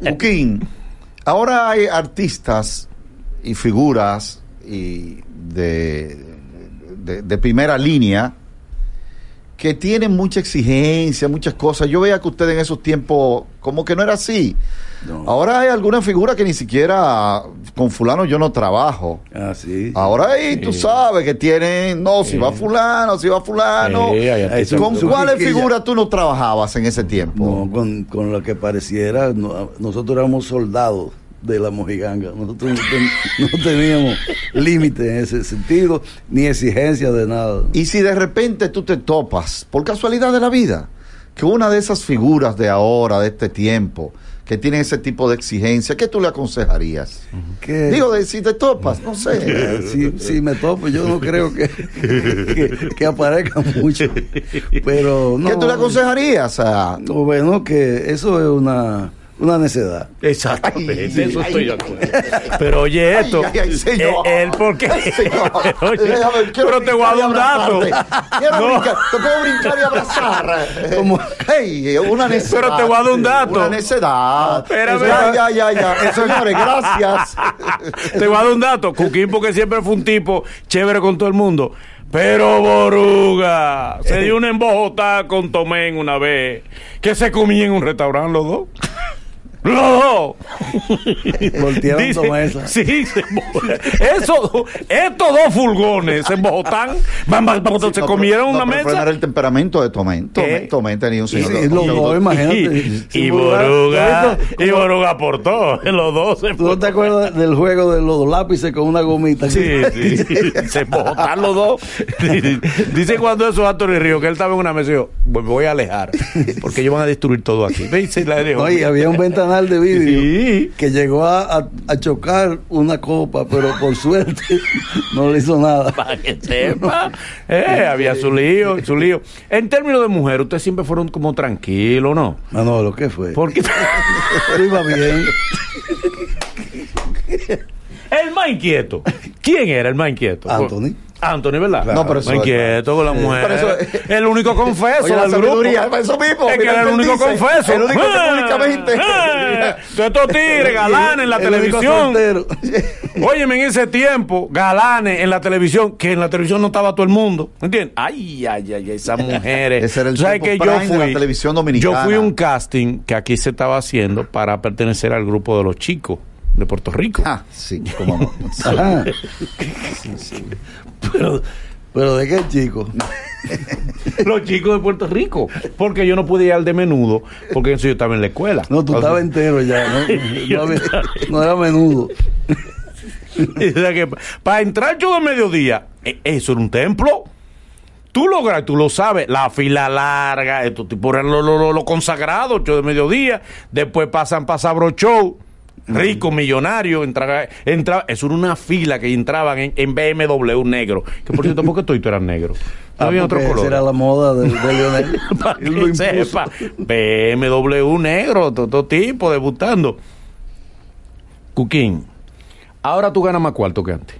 Speaker 1: Joaquín, ahora hay artistas y figuras y de, de, de primera línea que tienen mucha exigencia, muchas cosas. Yo veía que usted en esos tiempos como que no era así.
Speaker 3: No.
Speaker 1: Ahora hay alguna figura que ni siquiera con fulano yo no trabajo.
Speaker 3: Ah, sí.
Speaker 1: Ahora ahí tú sabes que tienen, no, si va fulano, si va fulano.
Speaker 2: Sí, artistas.
Speaker 1: ¿Con cuáles figuras tú no trabajabas en ese tiempo?
Speaker 3: No, con, con lo que pareciera, no- nosotros éramos soldados de la mojiganga. Nosotros no, ten- no teníamos límite en ese sentido, ni exigencia de nada.
Speaker 1: Y si de repente tú te topas, por casualidad de la vida, que una de esas figuras de ahora, de este tiempo, que tienen ese tipo de exigencia, ¿qué tú le aconsejarías?
Speaker 3: ¿Qué-
Speaker 1: Digo, de, si te topas, no sé.
Speaker 3: Si, si me topo, yo no creo que, que, que aparezca mucho. Pero no.
Speaker 1: ¿Qué tú le aconsejarías? a
Speaker 3: No, bueno, que eso es una, una necedad.
Speaker 2: Exactamente,
Speaker 1: Ay,
Speaker 2: eso
Speaker 1: ay,
Speaker 2: estoy de acuerdo. Pero oye esto,
Speaker 1: Ay, ay, señor.
Speaker 2: eh, él porque
Speaker 1: Ay, señor.
Speaker 2: Oye, pero te voy a dar un dato.
Speaker 1: Quiero
Speaker 2: No.
Speaker 1: brincar, te puedo brincar y abrazar.
Speaker 3: Como-
Speaker 1: Hey, una necedad.
Speaker 2: Pero te voy a dar un dato.
Speaker 1: Una necedad.
Speaker 2: Espérame.
Speaker 1: Ya, ya, ya, ya. Señores, gracias.
Speaker 2: Te voy a dar un dato. Cuquín porque siempre fue un tipo chévere con todo el mundo. Pero Boruga se dio una embojota con Tomén una vez que se comía en un restaurante los dos. Los dos.
Speaker 3: Voltearon
Speaker 2: Dice-
Speaker 3: toma esa.
Speaker 2: Sí, se eso, estos dos fulgones se embojotan, van, van, van, se
Speaker 1: No,
Speaker 2: comieron una
Speaker 1: no, pero fue
Speaker 2: mesa.
Speaker 1: el temperamento de Tomén.
Speaker 2: ¿Qué?
Speaker 1: Tomén, Tomén tenía un señor.
Speaker 3: sí, los dos, imagínate.
Speaker 2: Y, y
Speaker 3: Boruga-
Speaker 2: Boruga,
Speaker 3: ¿Tú
Speaker 2: y Boruga aportó, los dos se
Speaker 3: ¿Tú no te acuerdas del juego de los lápices con una gomita?
Speaker 2: Sí, sí, se botan los dos. Dice cuando eso Anthony Río, que él estaba en una mesa y dijo, me voy a alejar, porque ellos van a destruir todo aquí. Y se la dejó.
Speaker 3: Oye, había un ventanal de vidrio
Speaker 2: Sí.
Speaker 3: que llegó a, a- a chocar una copa, pero por suerte no le hizo nada.
Speaker 2: Para que sepa. Eh, había su lío, su lío. En términos de mujer, ustedes siempre fueron como tranquilos, ¿no?
Speaker 3: Manolo, ¿qué fue?
Speaker 2: Porque
Speaker 3: iba bien.
Speaker 2: el más inquieto. ¿Quién era el más inquieto?
Speaker 3: Anthony.
Speaker 2: Anthony, ¿verdad?
Speaker 1: No, pero eso
Speaker 2: inquieto con la mujer. el único confeso
Speaker 1: Oye, la
Speaker 2: grupo.
Speaker 1: eso mismo,
Speaker 2: Es que era el único
Speaker 1: dice,
Speaker 2: confeso.
Speaker 1: el único que
Speaker 2: Ah,
Speaker 1: públicamente-
Speaker 2: ah, Todos estos tigres, galanes en la
Speaker 3: El
Speaker 2: televisión. Óyeme, en ese tiempo, galanes en la televisión, que en la televisión no estaba todo el mundo. ¿Entiendes? Ay, ay, ay, esas mujeres.
Speaker 1: Ese era el
Speaker 2: sabes que yo
Speaker 1: prime de la
Speaker 2: fui,
Speaker 1: televisión dominicana.
Speaker 2: Yo fui un casting que aquí se estaba haciendo para pertenecer al grupo de los chicos de Puerto Rico.
Speaker 1: Ah, sí, cómo no.
Speaker 3: Ajá. Pero, pero de qué chico.
Speaker 2: Los chicos de Puerto Rico. Porque yo no pude ir al de menudo, porque eso yo estaba en la escuela.
Speaker 3: No, tú estabas entero ya, ¿no? No, había- no era menudo.
Speaker 2: para entrar yo de mediodía, eh, eso era un templo. Tú logras, tú lo sabes, la fila larga, estos tipos eran lo, lo- lo consagrados, yo de mediodía, después pasan para Sabro Show, rico, millonario, entra, entra, eso era una fila que entraban en, en BMW negro, que por cierto, ¿por qué tú eras negro? No
Speaker 3: Ah,
Speaker 2: había otro
Speaker 3: esa
Speaker 2: color.
Speaker 3: era la moda de, de Leonel.
Speaker 2: Para
Speaker 3: lo
Speaker 2: sepa, BMW negro, todo, todo tipo, debutando. Cuquín, ahora tú ganas más cuarto que antes.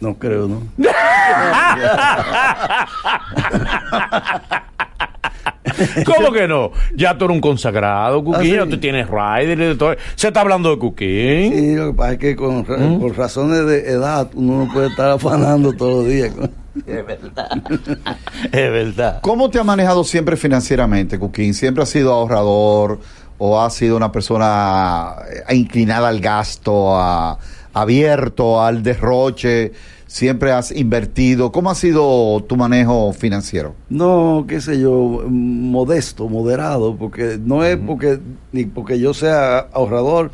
Speaker 3: No creo, ¿no?
Speaker 2: ¿Cómo que no? Ya tú eres un consagrado, Cuquín.
Speaker 3: Ah, sí.
Speaker 2: ya tú tienes rider y de todo. Se está hablando de Cuquín.
Speaker 3: Sí, lo que pasa es que con,
Speaker 2: ¿Mm?
Speaker 3: por razones de edad uno no puede estar afanando todos los días.
Speaker 2: Es verdad. es verdad.
Speaker 1: ¿Cómo te ha manejado siempre financieramente, Cuquín? ¿Siempre has sido ahorrador o has sido una persona eh, inclinada al gasto, a- abierto al derroche? ¿Siempre has invertido? ¿Cómo ha sido tu manejo financiero?
Speaker 3: No, qué sé yo, modesto, moderado, porque no es porque ni porque yo sea ahorrador,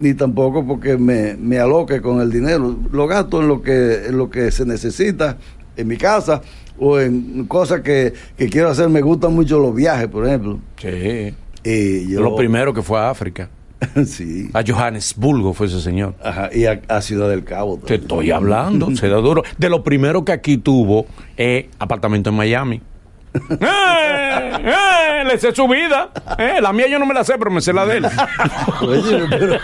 Speaker 3: ni tampoco porque me, me aloque con el dinero. Lo gasto en lo que, en lo que se necesita en mi casa o en cosas que, que quiero hacer. Me gustan mucho los viajes, por ejemplo.
Speaker 2: Sí.
Speaker 3: Y yo,
Speaker 2: Lo primero que fue a África.
Speaker 3: sí.
Speaker 2: A Johannesburgo fue ese señor.
Speaker 3: Ajá, y a, a Ciudad del Cabo.
Speaker 2: Te estoy hablando, se da duro. De lo primero que aquí tuvo es apartamento en Miami. ¡Eh! ¡Eh! Le sé su vida. ¡Eh! La mía yo no me la sé, pero me sé la de él.
Speaker 3: Oye, pero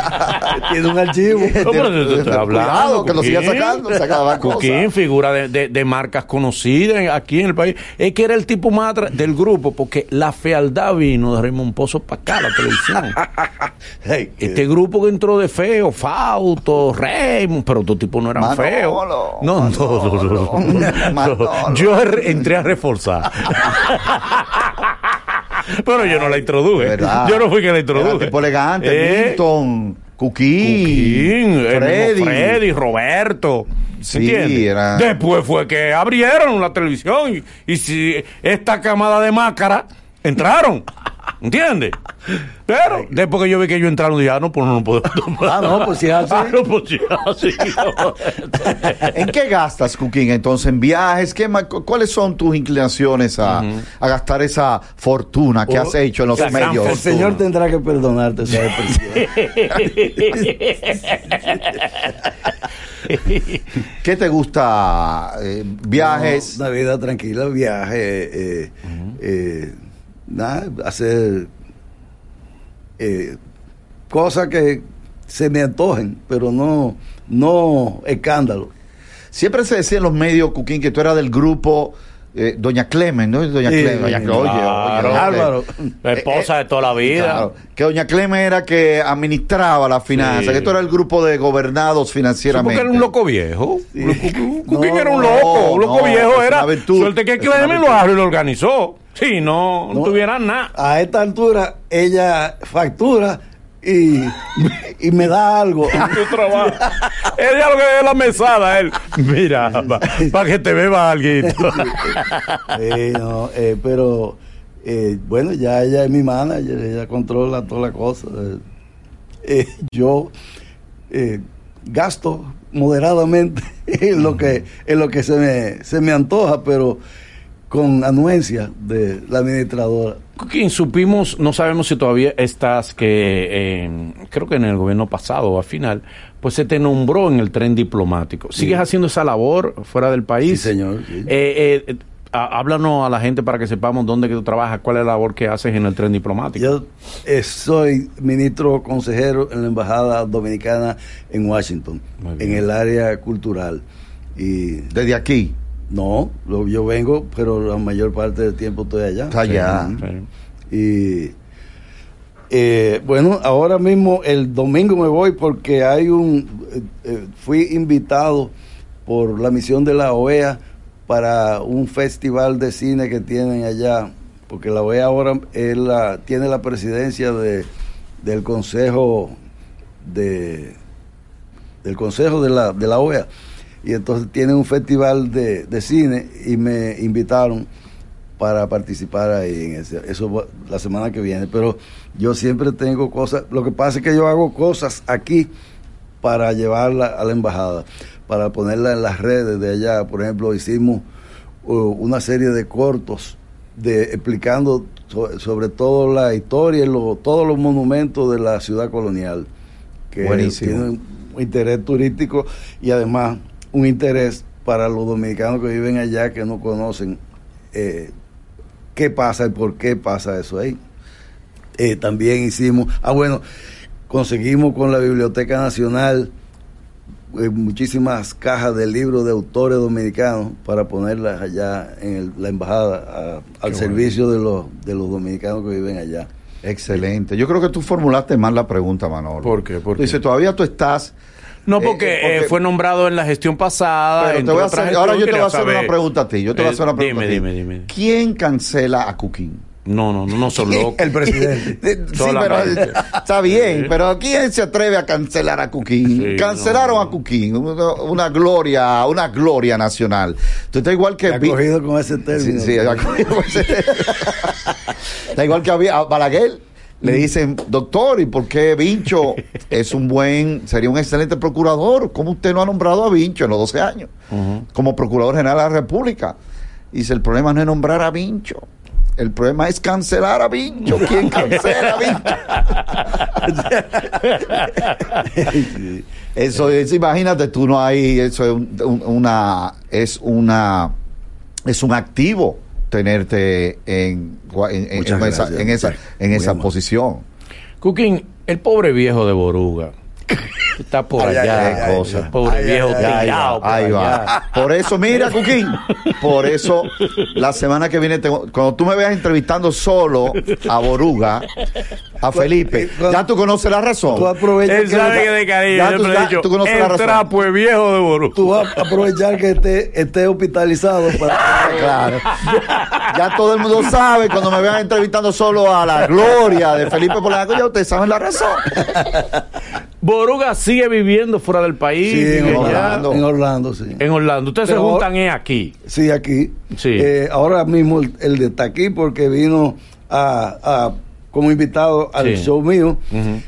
Speaker 3: tiene un archivo.
Speaker 2: No, pero te- te estoy hablando,
Speaker 1: Cuidado, que lo siga sacando, sacaba
Speaker 2: Cuquín, figura de, de- de marcas conocidas aquí en el país. Es que era el tipo más del grupo, porque la fealdad vino de Raymond Pozo para acá, la televisión.
Speaker 3: Hey,
Speaker 2: Este grupo que entró de feo, Fausto, Raymond, pero tu tipo no eran
Speaker 1: Manolo,
Speaker 2: feos. No, no, no, no. Yo entré a reforzar. pero yo no la introduje.
Speaker 1: ¿Verdad?
Speaker 2: Yo no fui que la
Speaker 1: Era
Speaker 2: introduje.
Speaker 1: tipo elegante,
Speaker 2: Eh,
Speaker 1: Milton, Cuquín, Freddy.
Speaker 2: Roberto.
Speaker 1: Sí,
Speaker 2: Después fue que abrieron la televisión y, y si esta camada de máscara entraron. ¿Entiendes? Pero después que yo vi que ellos entraron, dije, ah, no, pues no, no podemos tomar.
Speaker 3: Ah, no, pues si es así.
Speaker 2: Ah, no, pues así.
Speaker 1: ¿En qué gastas, Cuquín? Entonces, en viajes, ¿qué cu- ¿cuáles son tus inclinaciones a, a gastar esa fortuna que
Speaker 3: Oh,
Speaker 1: has hecho en los medios?
Speaker 3: El Señor tendrá que perdonarte esa expresión.
Speaker 1: ¿Qué te gusta? Eh, ¿Viajes?
Speaker 3: No, una vida tranquila, viaje, eh, eh, hacer eh, cosas que se me antojen, pero no, no escándalo.
Speaker 1: Siempre se decía en los medios, Cuquín, que tú eras del grupo eh, Doña Clemen, ¿no? Doña
Speaker 3: Sí,
Speaker 1: Clemen. Doña Clemen, oye,
Speaker 2: claro.
Speaker 1: oye,
Speaker 3: Álvaro.
Speaker 2: La esposa de toda la vida.
Speaker 1: Claro, que Doña Clemen era que administraba la finanza,
Speaker 2: Sí.
Speaker 1: que tú eras el grupo de gobernados
Speaker 2: Sí,
Speaker 1: financieramente.
Speaker 2: porque era un loco viejo.
Speaker 3: Sí. No,
Speaker 2: era un
Speaker 3: no,
Speaker 2: loco. Un loco
Speaker 1: no,
Speaker 2: viejo era.
Speaker 1: virtud,
Speaker 2: Suerte que Clemen lo
Speaker 1: virtud.
Speaker 2: abrió y lo organizó. Sí, no, no,
Speaker 3: No.
Speaker 2: tuvieran nada.
Speaker 3: A esta altura, ella factura y, y me da algo.
Speaker 2: Tu trabajo. Ella lo que es la mesada, él. Mira, para que te beba alguien.
Speaker 3: No, eh, pero eh, bueno, ya ella es mi manager, ella controla toda la cosa. Eh, eh, yo eh, gasto moderadamente en lo que en lo que se me, se me antoja, pero con anuencia de la administradora.
Speaker 2: Cooking, supimos, no sabemos si todavía estás, que eh, creo que en el gobierno pasado o al final, pues se te nombró en el tren diplomático. ¿Sigues
Speaker 3: Sí.
Speaker 2: haciendo esa labor fuera del país?
Speaker 3: Sí, señor, sí.
Speaker 2: Eh, eh, há- háblanos a la gente para que sepamos dónde que tú trabajas, cuál es la labor que haces en el tren diplomático.
Speaker 3: Yo eh, soy ministro consejero en la Embajada Dominicana en Washington, en el área cultural. Y
Speaker 1: Desde aquí.
Speaker 3: No, lo- yo vengo, pero la mayor parte del tiempo estoy allá.
Speaker 1: Está allá.
Speaker 3: Y eh, bueno, ahora mismo el domingo me voy porque hay un, eh, eh, fui invitado por la misión de la OEA para un festival de cine que tienen allá, porque la OEA ahora es la- tiene la presidencia de, del Consejo de del Consejo de la, de la OEA y entonces tienen un festival de, de cine y me invitaron para participar ahí en ese, eso va- la semana que viene, pero yo siempre tengo cosas, lo que pasa es que yo hago cosas aquí para llevarla a la embajada, para ponerla en las redes de allá, por ejemplo, hicimos uh, una serie de cortos de explicando so- sobre todo la historia y lo- todos los monumentos de la ciudad colonial que
Speaker 1: Buenísimo.
Speaker 3: tienen un interés turístico y además un interés para los dominicanos que viven allá que no conocen eh, qué pasa y por qué pasa eso ahí. Eh, también hicimos, ah bueno, conseguimos con la Biblioteca Nacional eh, muchísimas cajas de libros de autores dominicanos para ponerlas allá en el- la embajada a- al
Speaker 2: Qué
Speaker 3: servicio de los, de los dominicanos que viven allá.
Speaker 1: Excelente. Yo creo que tú formulaste mal la pregunta, Manolo.
Speaker 2: ¿Por qué? ¿Por
Speaker 1: Tú dices,
Speaker 2: qué?
Speaker 1: todavía tú estás...
Speaker 2: No,
Speaker 1: Eh,
Speaker 2: porque,
Speaker 1: eh, porque-
Speaker 2: eh, fue nombrado en la gestión pasada.
Speaker 1: Pero te voy a hacer- ahora yo te voy a hacer una pregunta a ti. Yo te voy a hacer una
Speaker 2: Eh,
Speaker 1: pregunta
Speaker 2: dime,
Speaker 1: a ti.
Speaker 2: dime, dime.
Speaker 1: ¿Quién cancela a Cuquín?
Speaker 2: No, no, no, no son locos.
Speaker 3: El presidente.
Speaker 1: Sí, pero está bien,
Speaker 2: Sí.
Speaker 1: pero ¿quién se atreve a cancelar a Cuquín?
Speaker 2: Sí,
Speaker 1: Cancelaron
Speaker 2: no.
Speaker 1: a Cuquín, una, una gloria, una gloria nacional. Tú estás igual que
Speaker 3: Te ha
Speaker 1: Vi-
Speaker 3: cogido con ese término.
Speaker 1: Sí, sí, ha cogido con ese- Está igual que había a Balaguer. Le dicen, doctor, ¿y por qué Vincho es un buen, sería un excelente procurador? ¿Cómo usted no ha nombrado a Vincho en los 12 años? Como procurador general de la República. Dice, el problema no es nombrar a Vincho. El problema es cancelar a Vincho. ¿Quién cancela a Vincho? Eso es, imagínate tú, no hay, eso es un- una, es una, es un activo tenerte en, en, en-
Speaker 3: Muchas
Speaker 1: en esa, en esa, en esa posición.
Speaker 2: Cooking, el pobre viejo de Boruga. Está por
Speaker 3: Ay,
Speaker 2: allá.
Speaker 3: ay, ay,
Speaker 1: cosa.
Speaker 2: El pobre
Speaker 3: Ay,
Speaker 2: viejo
Speaker 3: ay, ay,
Speaker 1: Ahí
Speaker 2: tirado
Speaker 1: va,
Speaker 2: por
Speaker 1: ahí va. Por eso, mira, Cuquín, por eso la semana que viene, tengo- cuando tú me veas entrevistando solo a Boruga, a Felipe,
Speaker 3: cuando-
Speaker 1: ya tú conoces la razón.
Speaker 3: Tú aprovechas
Speaker 2: Él sabe que de cariño.
Speaker 1: Ya tú- ya
Speaker 2: dicho,
Speaker 1: tú conoces la
Speaker 2: el
Speaker 1: razón.
Speaker 2: trapo es viejo de Boruga.
Speaker 3: tú vas a aprovechar que esté, esté hospitalizado para
Speaker 1: Claro. Ya todo el mundo sabe cuando me vean entrevistando solo a la gloria de Felipe Polanco, ya ustedes saben la razón.
Speaker 2: Boruga sigue viviendo fuera del país.
Speaker 3: Sí, en.
Speaker 1: Orlando.
Speaker 3: En Orlando, sí.
Speaker 2: En Orlando. Ustedes se juntan es aquí.
Speaker 3: Sí, aquí.
Speaker 2: Sí.
Speaker 3: Eh, ahora mismo el, el de está aquí porque vino a, a como invitado al
Speaker 2: Sí.
Speaker 3: show mío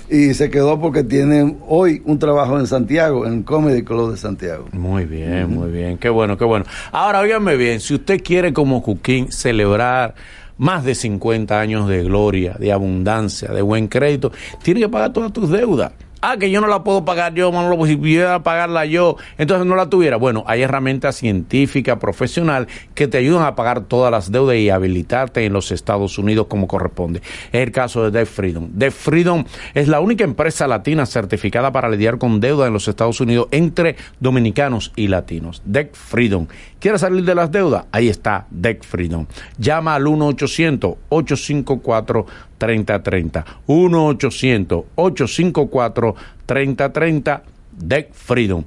Speaker 3: y se quedó porque tiene hoy un trabajo en Santiago, en el Comedy Club de Santiago.
Speaker 2: Muy bien, muy bien. Qué bueno, qué bueno. Ahora, óigame bien, si usted quiere como Cuquín celebrar más de 50 años de gloria, de abundancia, de buen crédito, tiene que pagar todas tus deudas. Ah, que yo no la puedo pagar yo, Manolo, pues si pudiera pagarla yo, entonces no la tuviera. Bueno, hay herramientas científicas, profesional, que te ayudan a pagar todas las deudas y habilitarte en los Estados Unidos como corresponde. Es el caso de Debt Freedom. Debt Freedom es la única empresa latina certificada para lidiar con deuda en los Estados Unidos entre dominicanos y latinos. Debt Freedom. ¿Quieres salir de las deudas? Ahí está Debt Freedom. Llama al 1-800-854-3030. 1-800-854-3030. Debt Freedom.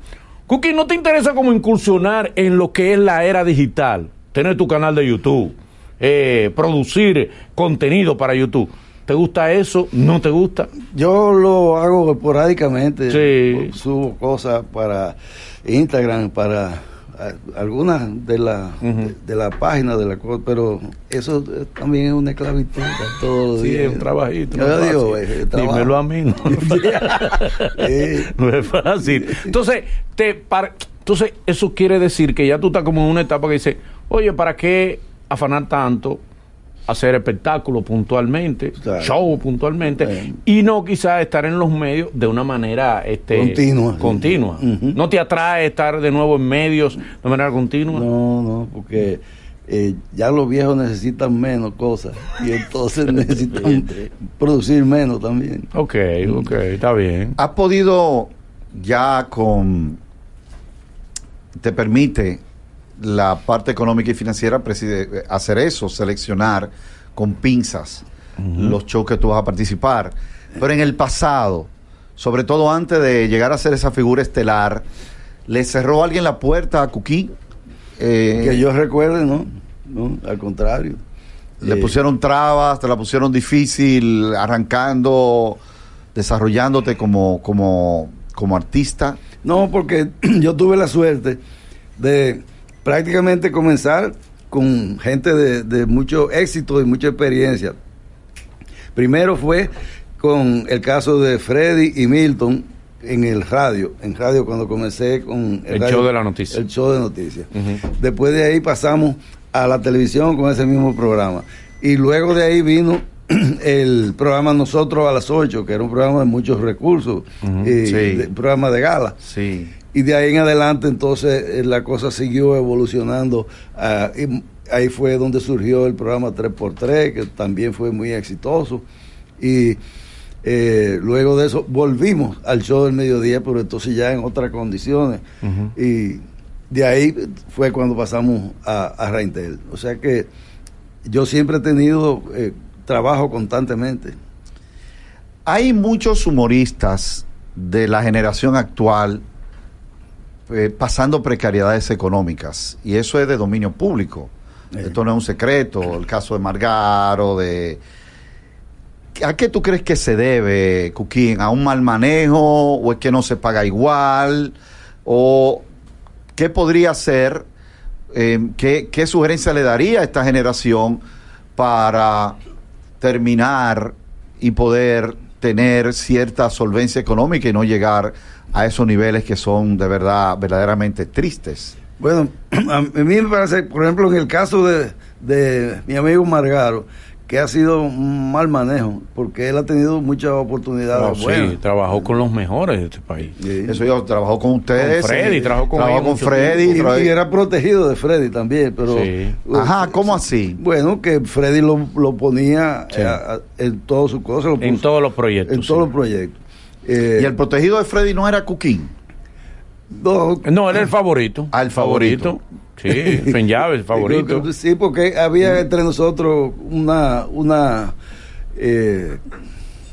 Speaker 2: Cookie, ¿no te interesa como incursionar en lo que es la era digital? Tener tu canal de YouTube, eh, producir contenido para YouTube. ¿Te gusta eso? ¿No te gusta?
Speaker 3: Yo lo hago esporádicamente,
Speaker 2: Sí.
Speaker 3: subo cosas para Instagram, para algunas de la
Speaker 2: Ujú.
Speaker 3: de, de la página de la cosa, pero eso eh, también es una esclavitud todos los
Speaker 2: Sí,
Speaker 3: días.
Speaker 2: es un trabajito.
Speaker 3: Yo
Speaker 2: no es
Speaker 3: digo, trabajo.
Speaker 2: Dímelo a mí. No, es fácil. Entonces, te, para, entonces, eso quiere decir que ya tú estás como en una etapa que dice, oye, ¿para qué afanar tanto? Hacer espectáculos puntualmente,
Speaker 3: Claro.
Speaker 2: show puntualmente, y no quizás estar en los medios de una manera este,
Speaker 3: Continua.
Speaker 2: continua. ¿No te atrae estar de nuevo en medios de manera continua?
Speaker 3: No, no, porque eh, ya los viejos necesitan menos cosas y entonces necesitan producir menos también.
Speaker 2: Ok, ok, está bien.
Speaker 1: ¿Has podido ya con... te permite la parte económica y financiera preside- hacer eso, seleccionar con pinzas los shows que tú vas a participar? Pero en el pasado, sobre todo antes de llegar a ser esa figura estelar, ¿le cerró alguien la puerta a Cuquí? Eh,
Speaker 3: Que yo recuerde, ¿no? No, al contrario.
Speaker 1: ¿Le
Speaker 3: Eh,
Speaker 1: pusieron trabas, te la pusieron difícil, arrancando, desarrollándote como, como, como artista?
Speaker 3: No, porque yo tuve la suerte de prácticamente comenzar con gente de, de mucho éxito y mucha experiencia. Primero fue con el caso de Freddy y Milton en el radio, en radio cuando comencé con
Speaker 2: El
Speaker 3: radio-
Speaker 2: show de la noticia.
Speaker 3: El show de noticias. Después de ahí pasamos a la televisión con ese mismo programa. Y luego de ahí vino el programa Nosotros a las 8, que era un programa de muchos recursos,
Speaker 2: Ujú,
Speaker 3: y
Speaker 1: sí.
Speaker 3: de- programa de gala.
Speaker 1: Sí.
Speaker 3: Y de ahí en adelante entonces eh, la cosa siguió evolucionando. ah, y ahí fue donde surgió el programa 3x3, que también fue muy exitoso. Y eh, luego de eso volvimos al show del mediodía, pero entonces ya en otras condiciones. Y de ahí fue cuando pasamos a, a Raintel. O sea que yo siempre he tenido eh, trabajo constantemente.
Speaker 1: Hay muchos humoristas de la generación actual eh, pasando precariedades económicas y eso es de dominio público.
Speaker 3: Sí.
Speaker 1: Esto no es un secreto, el caso de Margaro, de... ¿A qué tú crees que se debe, Cuquín? ¿A un mal manejo o es que no se paga igual? ¿O qué podría ser, eh, qué, qué sugerencia le daría a esta generación para terminar y poder tener cierta solvencia económica y no llegar a esos niveles que son de verdad verdaderamente tristes?
Speaker 3: Bueno, a mí me parece, por ejemplo, en el caso de, de mi amigo Margaro, que ha sido un mal manejo, porque él ha tenido muchas oportunidades
Speaker 2: Oh,
Speaker 3: buenas.
Speaker 2: sí, trabajó con los mejores de este país.
Speaker 3: Sí.
Speaker 1: Eso yo trabajó con ustedes.
Speaker 2: Con Freddy,
Speaker 1: eh,
Speaker 2: trabajó con
Speaker 1: trabajó con Freddy.
Speaker 3: Y, era protegido de Freddy también, pero...
Speaker 2: Sí.
Speaker 1: Ajá, ¿cómo así?
Speaker 3: Bueno, que Freddy lo, lo ponía
Speaker 2: Sí.
Speaker 3: eh, a- en todas sus cosas.
Speaker 2: En
Speaker 3: puso-
Speaker 2: todos los proyectos.
Speaker 3: En
Speaker 2: sí.
Speaker 3: todos los proyectos. Eh,
Speaker 1: Y el protegido de Freddy no era Cuquín.
Speaker 3: no,
Speaker 2: No, es el favorito.
Speaker 1: Ah, el favorito.
Speaker 2: Sí, en llave, el favorito.
Speaker 3: Sí, porque había entre nosotros una, una eh,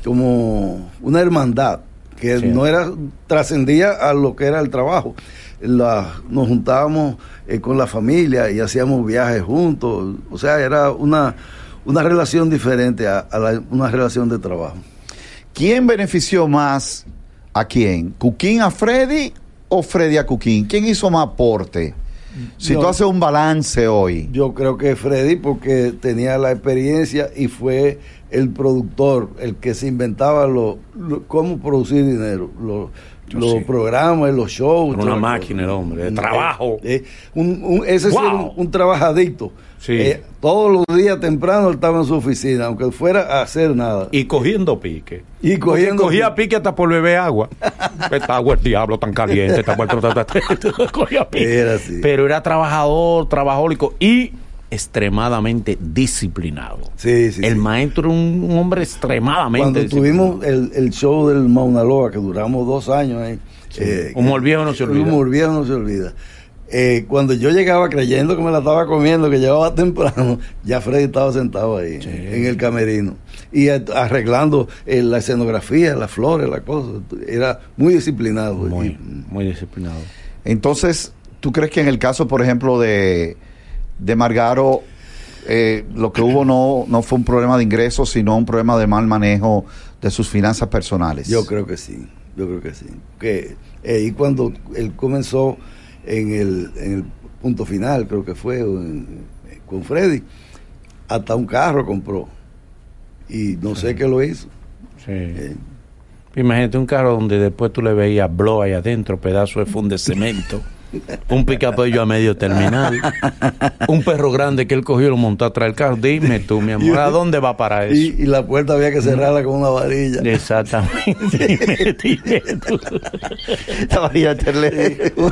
Speaker 3: como una hermandad que
Speaker 2: Sí.
Speaker 3: no era, trascendía a lo que era el trabajo. La- nos juntábamos eh, con la familia y hacíamos viajes juntos. O sea, era una, una relación diferente a, a la- una relación de trabajo.
Speaker 1: ¿Quién benefició más a quién? ¿Cuquín a Freddy o Freddy a Cuquín? ¿Quién hizo más aporte? Si
Speaker 3: No.
Speaker 1: tú haces un balance hoy.
Speaker 3: Yo creo que Freddy, porque tenía la experiencia y fue el productor, el que se inventaba lo, lo- cómo producir dinero, lo- los
Speaker 2: sí.
Speaker 3: programas, los shows.
Speaker 2: Era una máquina el hombre, de
Speaker 3: Eh,
Speaker 2: trabajo.
Speaker 3: eh, un- un- ese sí
Speaker 2: Wow.
Speaker 3: era un, un trabajadito.
Speaker 2: Sí.
Speaker 3: Eh, todos los días temprano él estaba en su oficina, aunque fuera a hacer nada.
Speaker 2: Y cogiendo pique.
Speaker 3: Y cogiendo
Speaker 2: cogía
Speaker 3: pique.
Speaker 2: pique hasta por beber agua. Esta agua el diablo tan caliente. Ta, ta. cogía pique.
Speaker 3: Era así.
Speaker 2: Pero era trabajador, trabajólico y extremadamente disciplinado.
Speaker 3: Sí, sí,
Speaker 2: el
Speaker 3: sí.
Speaker 2: maestro era un, un hombre extremadamente
Speaker 3: Cuando
Speaker 2: disciplinado.
Speaker 3: tuvimos el, el show del Mauna Loa, que duramos dos años ahí. eh,
Speaker 2: Humor viejo no se olvida.
Speaker 3: Humor viejo no se olvida. Eh, cuando yo llegaba creyendo que me la estaba comiendo, que llegaba temprano, ya Freddy estaba sentado ahí, en el camerino, y a- arreglando eh, la escenografía, las flores, las cosas. Era muy disciplinado.
Speaker 2: Muy,
Speaker 3: Y-
Speaker 2: muy disciplinado.
Speaker 1: Entonces, ¿tú crees que en el caso, por ejemplo, de, de Margaro, eh, lo que hubo no, no fue un problema de ingresos, sino un problema de mal manejo de sus finanzas personales?
Speaker 3: Yo creo que sí, yo creo que sí. Que, eh, y cuando él comenzó en el, en el punto final, creo que fue, en- con Freddy, hasta un carro compró. Y no sé qué lo hizo.
Speaker 2: Sí.
Speaker 3: Eh,
Speaker 2: Imagínate un carro donde después tú le veías blow ahí adentro, pedazo de fund de cemento, un picapello a medio terminal, un perro grande que él cogió y lo montó atrás del carro. Dime tú, mi amor, ¿a dónde va para eso?
Speaker 3: y, y la puerta había que cerrarla con una varilla.
Speaker 2: Exactamente. Dime, tú.
Speaker 1: La varilla.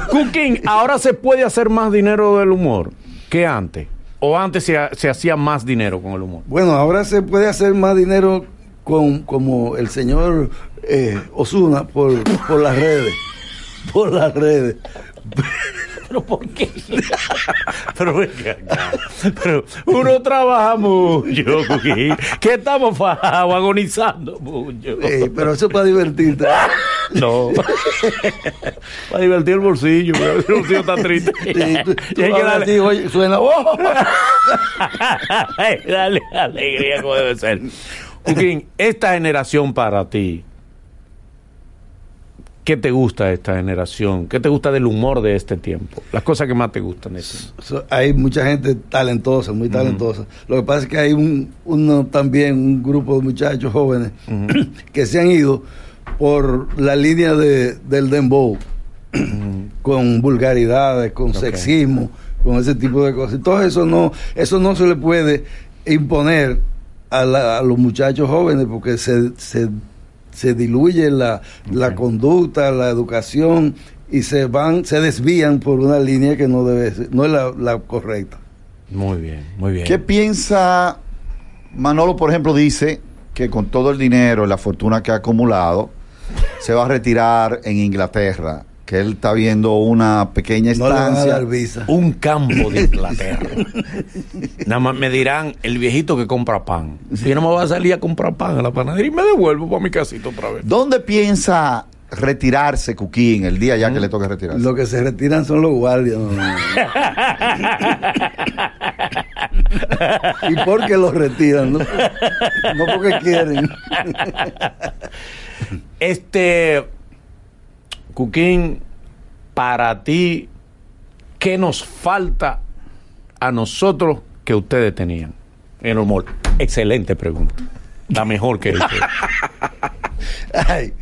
Speaker 2: Cooking, ahora se puede hacer más dinero del humor que antes. O antes se, se hacía más dinero con el humor.
Speaker 3: Bueno, ahora se puede hacer más dinero con como el señor eh, Osuna por, por las redes. Por las redes.
Speaker 2: ¿Pero por qué? pero, venga acá. pero uno trabaja mucho, Cooking. Que estamos fajados, agonizando mucho.
Speaker 3: Pero eso es para divertirte.
Speaker 2: No. Para divertir el bolsillo, porque el bolsillo está triste.
Speaker 3: Sí, tú-
Speaker 2: hay que darle-
Speaker 3: oye, suena. ¡oh!
Speaker 2: Dale alegría como debe ser. Joaquín, esta generación para ti, ¿qué te gusta de esta generación? ¿Qué te gusta del humor de este tiempo? Las cosas que más te gustan de este.
Speaker 3: So- hay mucha gente talentosa, muy talentosa. Lo que pasa es que hay un, uno también, un grupo de muchachos jóvenes que se han ido por la línea de, del dembow, con vulgaridades, con sexismo, con ese tipo de cosas. Entonces eso no, eso no se le puede imponer a, la- a los muchachos jóvenes porque se, se, se diluye la, la conducta, la educación y se van, se desvían por una línea que no debe ser, no es la, la correcta.
Speaker 2: Muy bien, muy bien.
Speaker 1: ¿Qué piensa Manolo, por ejemplo, dice que con todo el dinero y la fortuna que ha acumulado, se va a retirar en Inglaterra, que él está viendo una pequeña
Speaker 3: No
Speaker 1: estancia.
Speaker 3: dar visa.
Speaker 2: Un campo de Inglaterra. Nada más me dirán el viejito que compra pan. Si yo no me voy a salir a comprar pan a la panadería y me devuelvo para mi casita otra vez.
Speaker 1: ¿Dónde piensa retirarse Cuquín el día ya que le toque retirarse?
Speaker 3: Lo que se retiran son los guardias. no, no, no. ¿Y por qué los retiran? No, no porque quieren.
Speaker 2: Este, Cuquín, para ti, ¿qué nos falta a nosotros que ustedes tenían en el humor? Excelente pregunta. La mejor que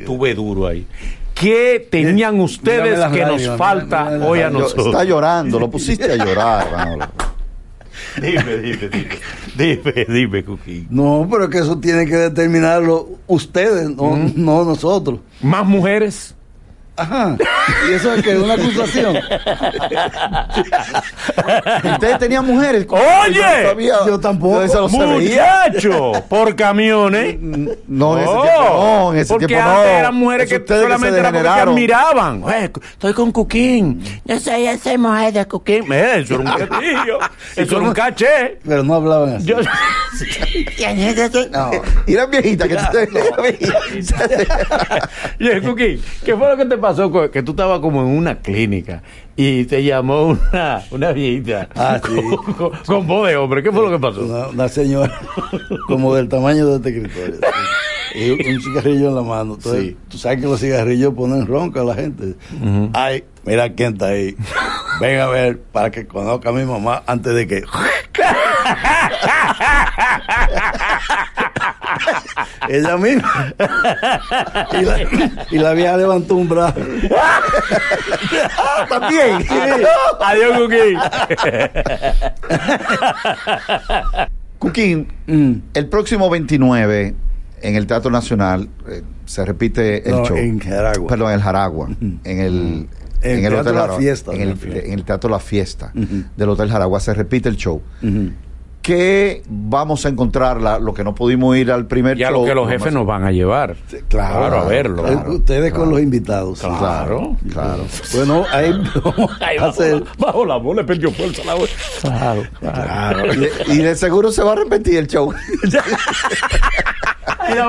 Speaker 2: Tuve duro ahí. ¿Qué tenían ustedes que nos falta
Speaker 3: mírame
Speaker 2: hoy a.
Speaker 1: Yo- Está
Speaker 2: nosotros?
Speaker 1: llorando, lo pusiste a llorar, Manolo.
Speaker 2: Dime, dime, dime. Dime, dime, Cuquín.
Speaker 3: no, pero que eso tiene que determinarlo ustedes, no, no nosotros.
Speaker 2: ¿Más mujeres?
Speaker 3: Ajá. Y eso es que es una acusación.
Speaker 1: Ustedes tenían mujeres.
Speaker 2: Oye,
Speaker 1: no sabía.
Speaker 3: yo tampoco.
Speaker 1: Veía.
Speaker 2: Muchacho, por camiones.
Speaker 1: No, en ese
Speaker 2: Oh,
Speaker 1: tiempo no, en ese
Speaker 2: porque
Speaker 1: tiempo
Speaker 2: antes
Speaker 1: no.
Speaker 2: eran mujeres
Speaker 1: Eso
Speaker 2: que
Speaker 1: ustedes
Speaker 2: solamente
Speaker 1: se
Speaker 2: era porque te
Speaker 1: degeneraron.
Speaker 2: admiraban. Estoy con Cuquín. Yo soy esa mujer de Cuquín. Eh, eso era un prestigio. eso era un caché.
Speaker 3: Pero no hablaban así.
Speaker 2: Yo,
Speaker 1: No, y eran viejitas que tú te
Speaker 2: Oye, Cuquín, ¿qué fue lo que te pasó? Co- Que tú estabas como en una clínica y te llamó una, una viejita
Speaker 3: Ah, sí.
Speaker 2: con, con- con voz de hombre. ¿Qué fue lo que pasó?
Speaker 3: Una, una señora como del tamaño de este escritorio. Y un- cigarrillo en la mano. Entonces,
Speaker 2: Sí.
Speaker 3: tú sabes que los cigarrillos ponen ronca a la gente. Ay, mira quién está ahí. Ven a ver para que conozca a mi mamá antes de que. Ella misma. Y la, y la vieja levantó un brazo.
Speaker 1: También.
Speaker 2: Adiós, Cuquín.
Speaker 1: Cuquín,
Speaker 3: Mm.
Speaker 1: el próximo 29 en el Teatro Nacional eh, se repite el
Speaker 3: No,
Speaker 1: show.
Speaker 3: en Jaragua.
Speaker 1: Perdón, en el Jaragua. En el,
Speaker 3: En el Teatro La
Speaker 1: Jaragua,
Speaker 3: Fiesta,
Speaker 1: En el, en el Teatro La Fiesta
Speaker 3: Ujú.
Speaker 1: del Hotel Jaragua se repite el show.
Speaker 3: Ujú.
Speaker 1: ¿Qué vamos a encontrar? La- lo que no pudimos ir al primer
Speaker 2: Ya
Speaker 1: show.
Speaker 2: lo que los
Speaker 1: lo
Speaker 2: jefes nos van a llevar.
Speaker 3: Claro,
Speaker 2: a verlo.
Speaker 3: Eh, Ustedes con los invitados.
Speaker 1: Claro, claro.
Speaker 3: Bueno, ahí vamos
Speaker 2: Ahí
Speaker 3: a
Speaker 2: bajo,
Speaker 3: hacer.
Speaker 2: la, bajo la bola, perdió fuerza la bola. Claro,
Speaker 3: Claro.
Speaker 1: Y de, y de seguro se va a repetir el show.
Speaker 2: La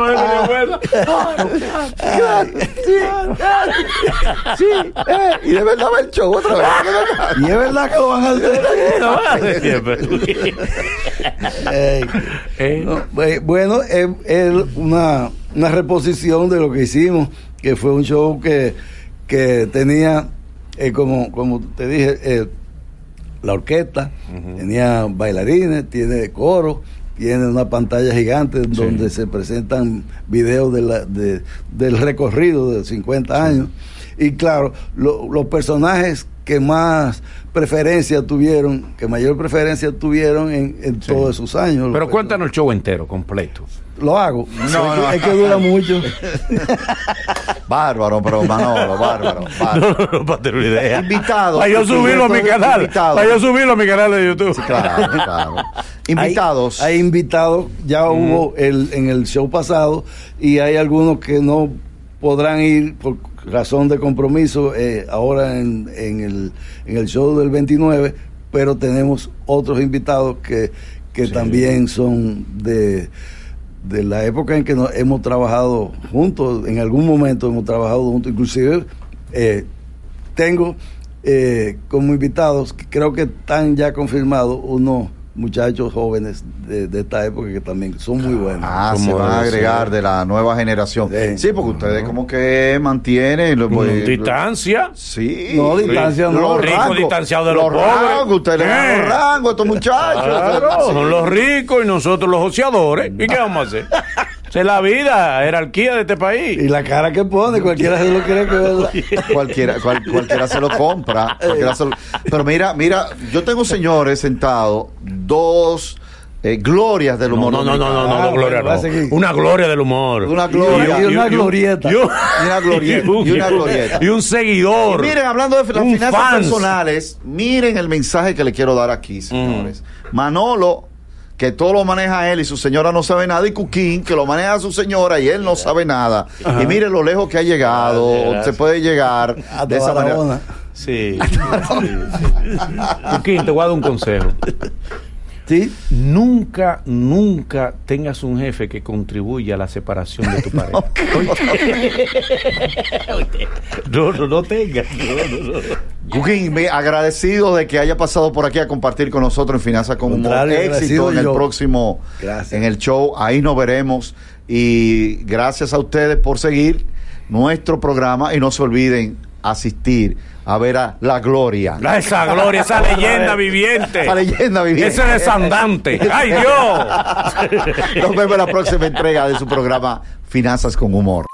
Speaker 1: sí, eh, y de verdad va el show otra vez.
Speaker 3: Y es verdad que lo van a hacer.
Speaker 2: Siempre. Eh.
Speaker 3: No, bu- bueno, es, es una, una reposición de lo que hicimos, que fue un show que, que tenía, eh, como, como te dije, eh, la orquesta, tenía bailarines, tiene coro, tiene una pantalla gigante donde se presentan videos de la, de- del recorrido de 50 años. Y claro, lo- los personajes que más preferencia tuvieron, que mayor preferencia tuvieron en, en todos esos años.
Speaker 2: Pero cuéntanos el show entero, completo.
Speaker 3: lo hago.
Speaker 1: No,
Speaker 3: es,
Speaker 1: no.
Speaker 3: Que, es que dura mucho.
Speaker 1: Bárbaro, pero Manolo, bárbaro. bárbaro.
Speaker 2: No, no, para tener una idea.
Speaker 1: Invitado.
Speaker 2: Para yo subirlo a mi canal.
Speaker 1: Invitado.
Speaker 2: Para yo subirlo a mi canal de YouTube.
Speaker 1: Sí, claro, claro. Invitados.
Speaker 3: Hay, hay invitados, ya hubo el, en el show pasado y hay algunos que no podrán ir por razón de compromiso eh, ahora en, en el, en el show del 29, pero tenemos otros invitados que, que también son de, de la época en que nos hemos trabajado juntos, en algún momento hemos trabajado juntos, inclusive eh, tengo eh, como invitados, que creo que están ya confirmados, unos muchachos jóvenes de, de esta época que también son muy buenos.
Speaker 1: Ah, se van a agregar de la nueva generación.
Speaker 3: Sí.
Speaker 1: Sí, porque ustedes como que mantienen... lo- pues,
Speaker 2: Distancia.
Speaker 1: Sí.
Speaker 3: No, distancia no.
Speaker 1: Los
Speaker 2: Rico
Speaker 1: rangos,
Speaker 2: distanciado de los pobres.
Speaker 1: rangos, ustedes le dan
Speaker 2: Eh.
Speaker 1: los rangos a estos muchachos.
Speaker 2: Claro,
Speaker 1: Sí.
Speaker 2: son los ricos y nosotros los ociadores. ¿Y qué vamos a hacer? Es la vida, jerarquía de este
Speaker 3: Y
Speaker 2: país.
Speaker 3: la cara que pone, cualquiera se lo cree que verdad.
Speaker 1: Cualquiera, cual- cualquiera se lo compra. cualquiera se lo- Pero mira, mira, yo tengo señores sentados, dos eh, glorias del
Speaker 2: No,
Speaker 1: humor.
Speaker 2: no, no, no, no, no,
Speaker 3: Ah,
Speaker 2: no, gloria, no. Una gloria del humor.
Speaker 1: Una gloria.
Speaker 3: Y una glorieta.
Speaker 2: Y, un-
Speaker 1: Y una glorieta, y una glorieta.
Speaker 2: y un seguidor.
Speaker 1: Miren, hablando de las finanzas
Speaker 2: fans.
Speaker 1: personales, miren el mensaje que le quiero dar aquí, señores. Manolo, que todo lo maneja él y su señora no sabe nada, y Cuquín, que lo maneja su señora y él no sabe nada. Y miren lo lejos que ha llegado,
Speaker 2: Gracias, gracias.
Speaker 1: se puede llegar
Speaker 3: A
Speaker 1: de esa manera.
Speaker 2: Sí. sí, sí. Joaquín, te voy a dar un consejo.
Speaker 3: Sí,
Speaker 2: Nunca, nunca tengas un jefe que contribuya a la separación de tu pareja. No, no, no tengas. No, no.
Speaker 1: Cuquín, me- agradecido de que haya pasado por aquí a compartir con nosotros en Finanzas con.
Speaker 3: Contrario,
Speaker 1: Éxito en el
Speaker 3: yo.
Speaker 1: próximo,
Speaker 3: Gracias.
Speaker 1: en el show. Ahí nos veremos. Y gracias a ustedes por seguir nuestro programa. Y no se olviden asistir a ver a La Gloria.
Speaker 2: Esa gloria, esa leyenda viviente.
Speaker 1: Esa leyenda viviente.
Speaker 2: Ese desandante. ¡Ay, Dios!
Speaker 1: Nos vemos en la próxima entrega de su programa Finanzas con Humor.